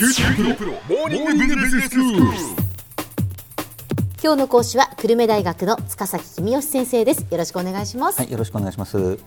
今日の講師は久留米大学の塚崎君吉先生です。よろしくお願いします、はい、よろしくお願いします。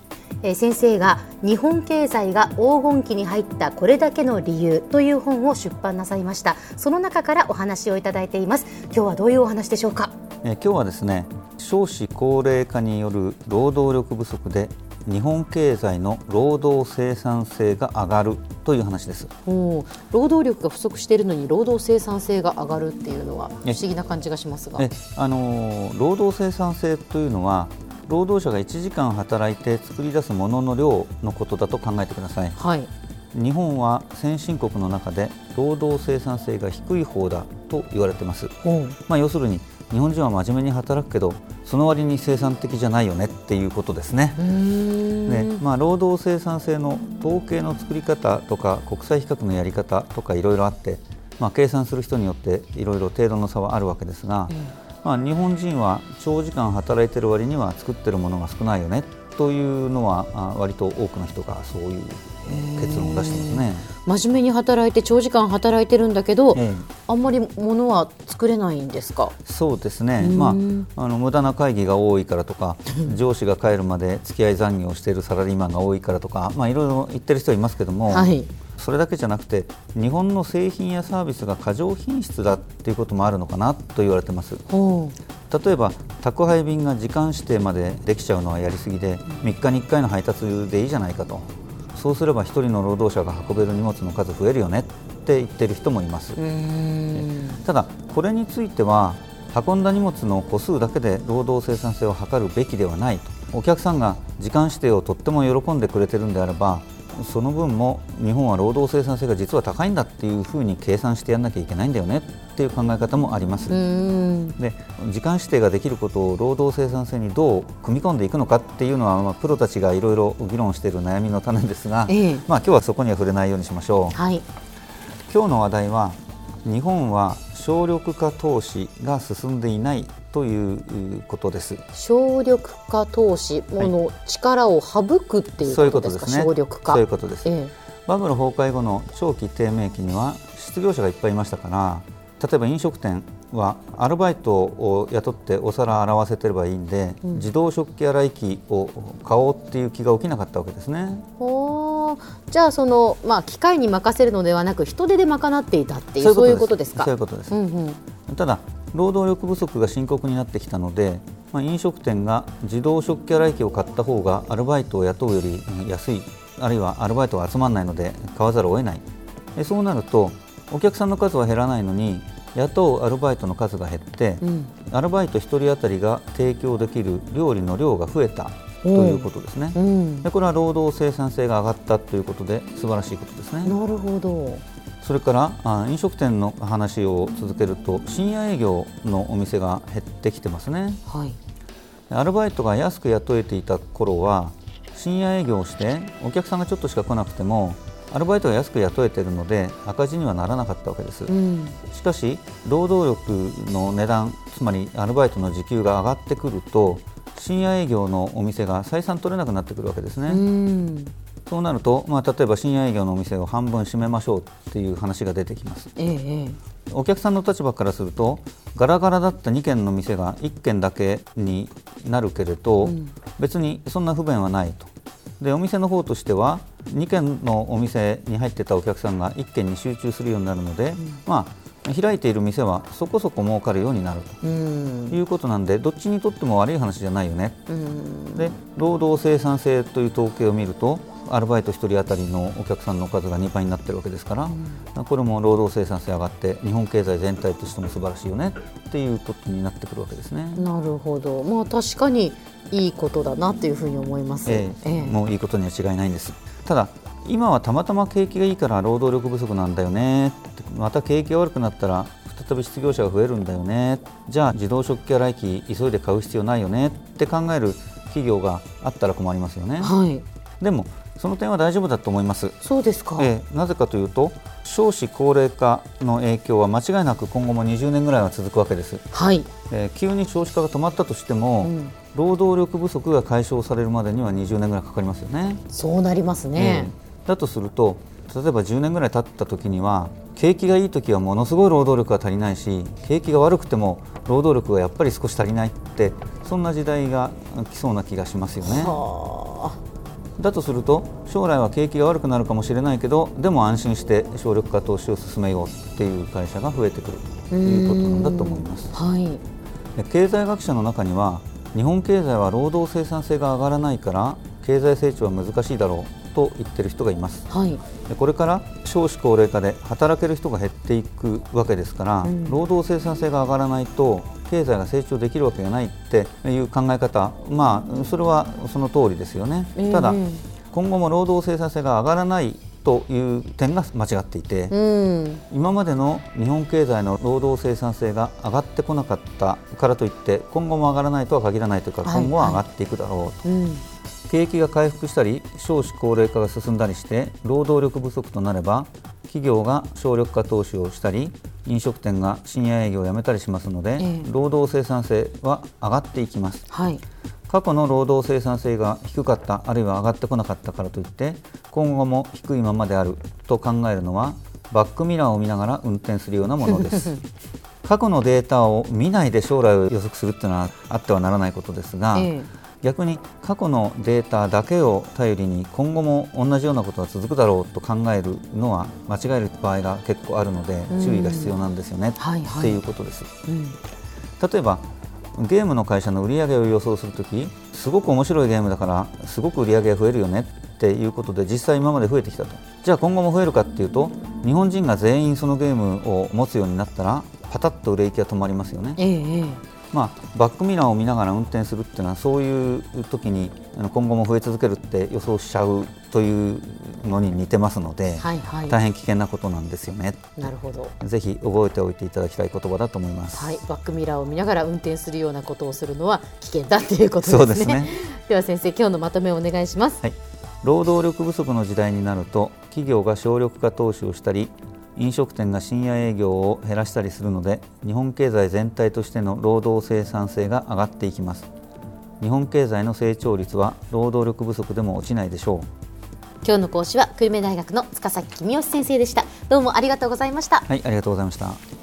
えー先生が日本経済が黄金期に入ったこれだけの理由という本を出版なさいました。その中からお話をいただいています。今日はどういうお話でしょうか？えー今日はですね、少子高齢化による労働力不足で日本経済の労働生産性が上がるという話です。労働力が不足しているのに労働生産性が上がるっていうのは不え思議な感じがしますがえあのー労働生産性というのは労働者が1時間働いて作り出すものの量のことだと考えてください。はい日本は先進国の中で労働生産性が低い方だと言われてます。まあ、要するに日本人は真面目に働くけどその割に生産的じゃないよねっていうことですね。うーんねまあ、労働生産性の統計の作り方とか国際比較のやり方とかいろいろあって、まあ、計算する人によっていろいろ程度の差はあるわけですが、まあ、日本人は長時間働いてる割には作ってるものが少ないよねというのはあ割と多くの人がそういう結論を出してますね。真面目に働いて長時間働いてるんだけど、ええあんまり物は作れないんですか？そうですね、ん。まあ、あの無駄な会議が多いからとか 上司が帰るまで付き合い残業をしているサラリーマンが多いからとか、まあ、いろいろ言ってる人はいますけども、はい。それだけじゃなくて日本の製品やサービスが過剰品質だっていうこともあるのかなと言われてます。例えば宅配便が時間指定までできちゃうのはやりすぎで3日に1回の配達でいいじゃないかと。そうすれば1人の労働者が運べる荷物の数増えるよねって言ってる人もいます。ただこれについては運んだ荷物の個数だけで労働生産性を測るべきではないと。お客さんが時間指定をとっても喜んでくれてるんであればその分も日本は労働生産性が実は高いんだっていうふうに計算してやらなきゃいけないんだよねっていう考え方もあります。で時間指定ができることを労働生産性にどう組み込んでいくのかっていうのは、まあ、プロたちがいろいろ議論している悩みの種ですが、ええ。まあ、今日はそこには触れないようにしましょう。はい今日の話題は日本は省力化投資が進んでいないということです。省力化投資もの力を省くっていうそういうこでかこととですすね。省力化そういうことです。えバブル崩壊後の長期低迷期には失業者がいっぱいいましたから、例えば飲食店はアルバイトを雇ってお皿洗わせてればいいんで、自動食器洗い機を買おうっていう気が起きなかったわけですね。じゃあそのまあ機械に任せるのではなく人手で賄っていたっていうそういうことです。か？そういうことです。うんうん。ただ労働力不足が深刻になってきたので、まあ、飲食店が自動食器洗い機を買った方がアルバイトを雇うより安いあるいはアルバイトが集まらないので買わざるを得ない。でそうなるとお客さんの数は減らないのに雇うアルバイトの数が減って、うん。アルバイト1人当たりが提供できる料理の量が増えたということですね。うん。でこれは労働生産性が上がったということで素晴らしいことですね。なるほど。それからあ飲食店の話を続けると深夜営業のお店が減ってきてますね。はい。アルバイトが安く雇えていた頃は深夜営業をしてお客さんがちょっとしか来なくてもアルバイトが安く雇えているので赤字にはならなかったわけです。うん。しかし労働力の値段つまりアルバイトの時給が上がってくると深夜営業のお店が採算取れなくなってくるわけですね、うん。そうなると、まあ、例えば深夜営業のお店を半分閉めましょうっていう話が出てきます。ええええ。お客さんの立場からするとガラガラだった2軒の店が1軒だけになるけれど、別にそんな不便はないと。でお店の方としては2軒のお店に入ってたお客さんが1軒に集中するようになるので、まあ、開いている店はそこそこ儲かるようになるうん。ということなんでどっちにとっても悪い話じゃないよね。うん。で労働生産性という統計を見るとアルバイト1人当たりのお客さんの数が2倍になってるわけですから、これも労働生産性上がって日本経済全体としても素晴らしいよね。っていうことになってくるわけですね。なるほど。まあ確かにいいことだなっていうふうに思います。ええ。ええ。もういいことには違いないんです。ただ今はたまたま景気がいいから労働力不足なんだよね。また景気が悪くなったら再び失業者が増えるんだよね。じゃあ自動食器洗い機急いで買う必要ないよね。って考える企業があったら困りますよね。はい。でもその点は大丈夫だと思います。そうですか、ええ。なぜかというと少子高齢化の影響は間違いなく今後も20年ぐらいは続くわけです、はい、えー急に少子化が止まったとしても、うん。労働力不足が解消されるまでには20年ぐらいかかりますよね。そうなりますね、ええだとすると例えば10年ぐらい経った時には景気がいい時はものすごい労働力が足りないし景気が悪くても労働力がやっぱり少し足りないってそんな時代が来そうな気がしますよね。だとすると将来は景気が悪くなるかもしれないけどでも安心して省力化投資を進めようっていう会社が増えてくるということなんだと思います。はい、経済学者の中には日本経済は労働生産性が上がらないから経済成長は難しいだろうと言ってる人がいます、はい、これから少子高齢化で働ける人が減っていくわけですから、うん、労働生産性が上がらないと経済が成長できるわけがないっていう考え方、まあ、それはその通りですよね。ただ今後も労働生産性が上がらないという点が間違っていて、うん、今までの日本経済の労働生産性が上がってこなかったからといって今後も上がらないとは限らないというか、今後は上がっていくだろうと、はいはいうん景気が回復したり少子高齢化が進んだりして労働力不足となれば企業が省力化投資をしたり飲食店が深夜営業をやめたりしますので、え労働生産性は上がっていきます、はい、過去の労働生産性が低かったあるいは上がってこなかったからといって今後も低いままであると考えるのはバックミラーを見ながら運転するようなものです。過去のデータを見ないで将来を予測するというのはあってはならないことですが、え逆に過去のデータだけを頼りに今後も同じようなことが続くだろうと考えるのは間違える場合が結構あるので注意が必要なんですよね、っていうことです。うん、例えばゲームの会社の売り上げを予想するときすごく面白いゲームだからすごく売り上げが増えるよねっていうことで実際今まで増えてきたと。じゃあ今後も増えるかっていうと日本人が全員そのゲームを持つようになったらパタッと売れ行きが止まりますよね。ええまあ、バックミラーを見ながら運転するっていうのはそういう時に今後も増え続けるって予想しちゃうというのに似てますので、はいはい、大変危険なことなんですよね。なるほどぜひ覚えておいていただきたい言葉だと思います、はい、バックミラーを見ながら運転するようなことをするのは危険だということですね。ですね では先生今日のまとめをお願いします。はい労働力不足の時代になると企業が省力化投資をしたり飲食店が深夜営業を減らしたりするので日本経済全体としての労働生産性が上がっていきます。日本経済の成長率は労働力不足でも落ちないでしょう。今日の講師は久留米大学の塚崎君吉先生でした。どうもありがとうございました。はいありがとうございました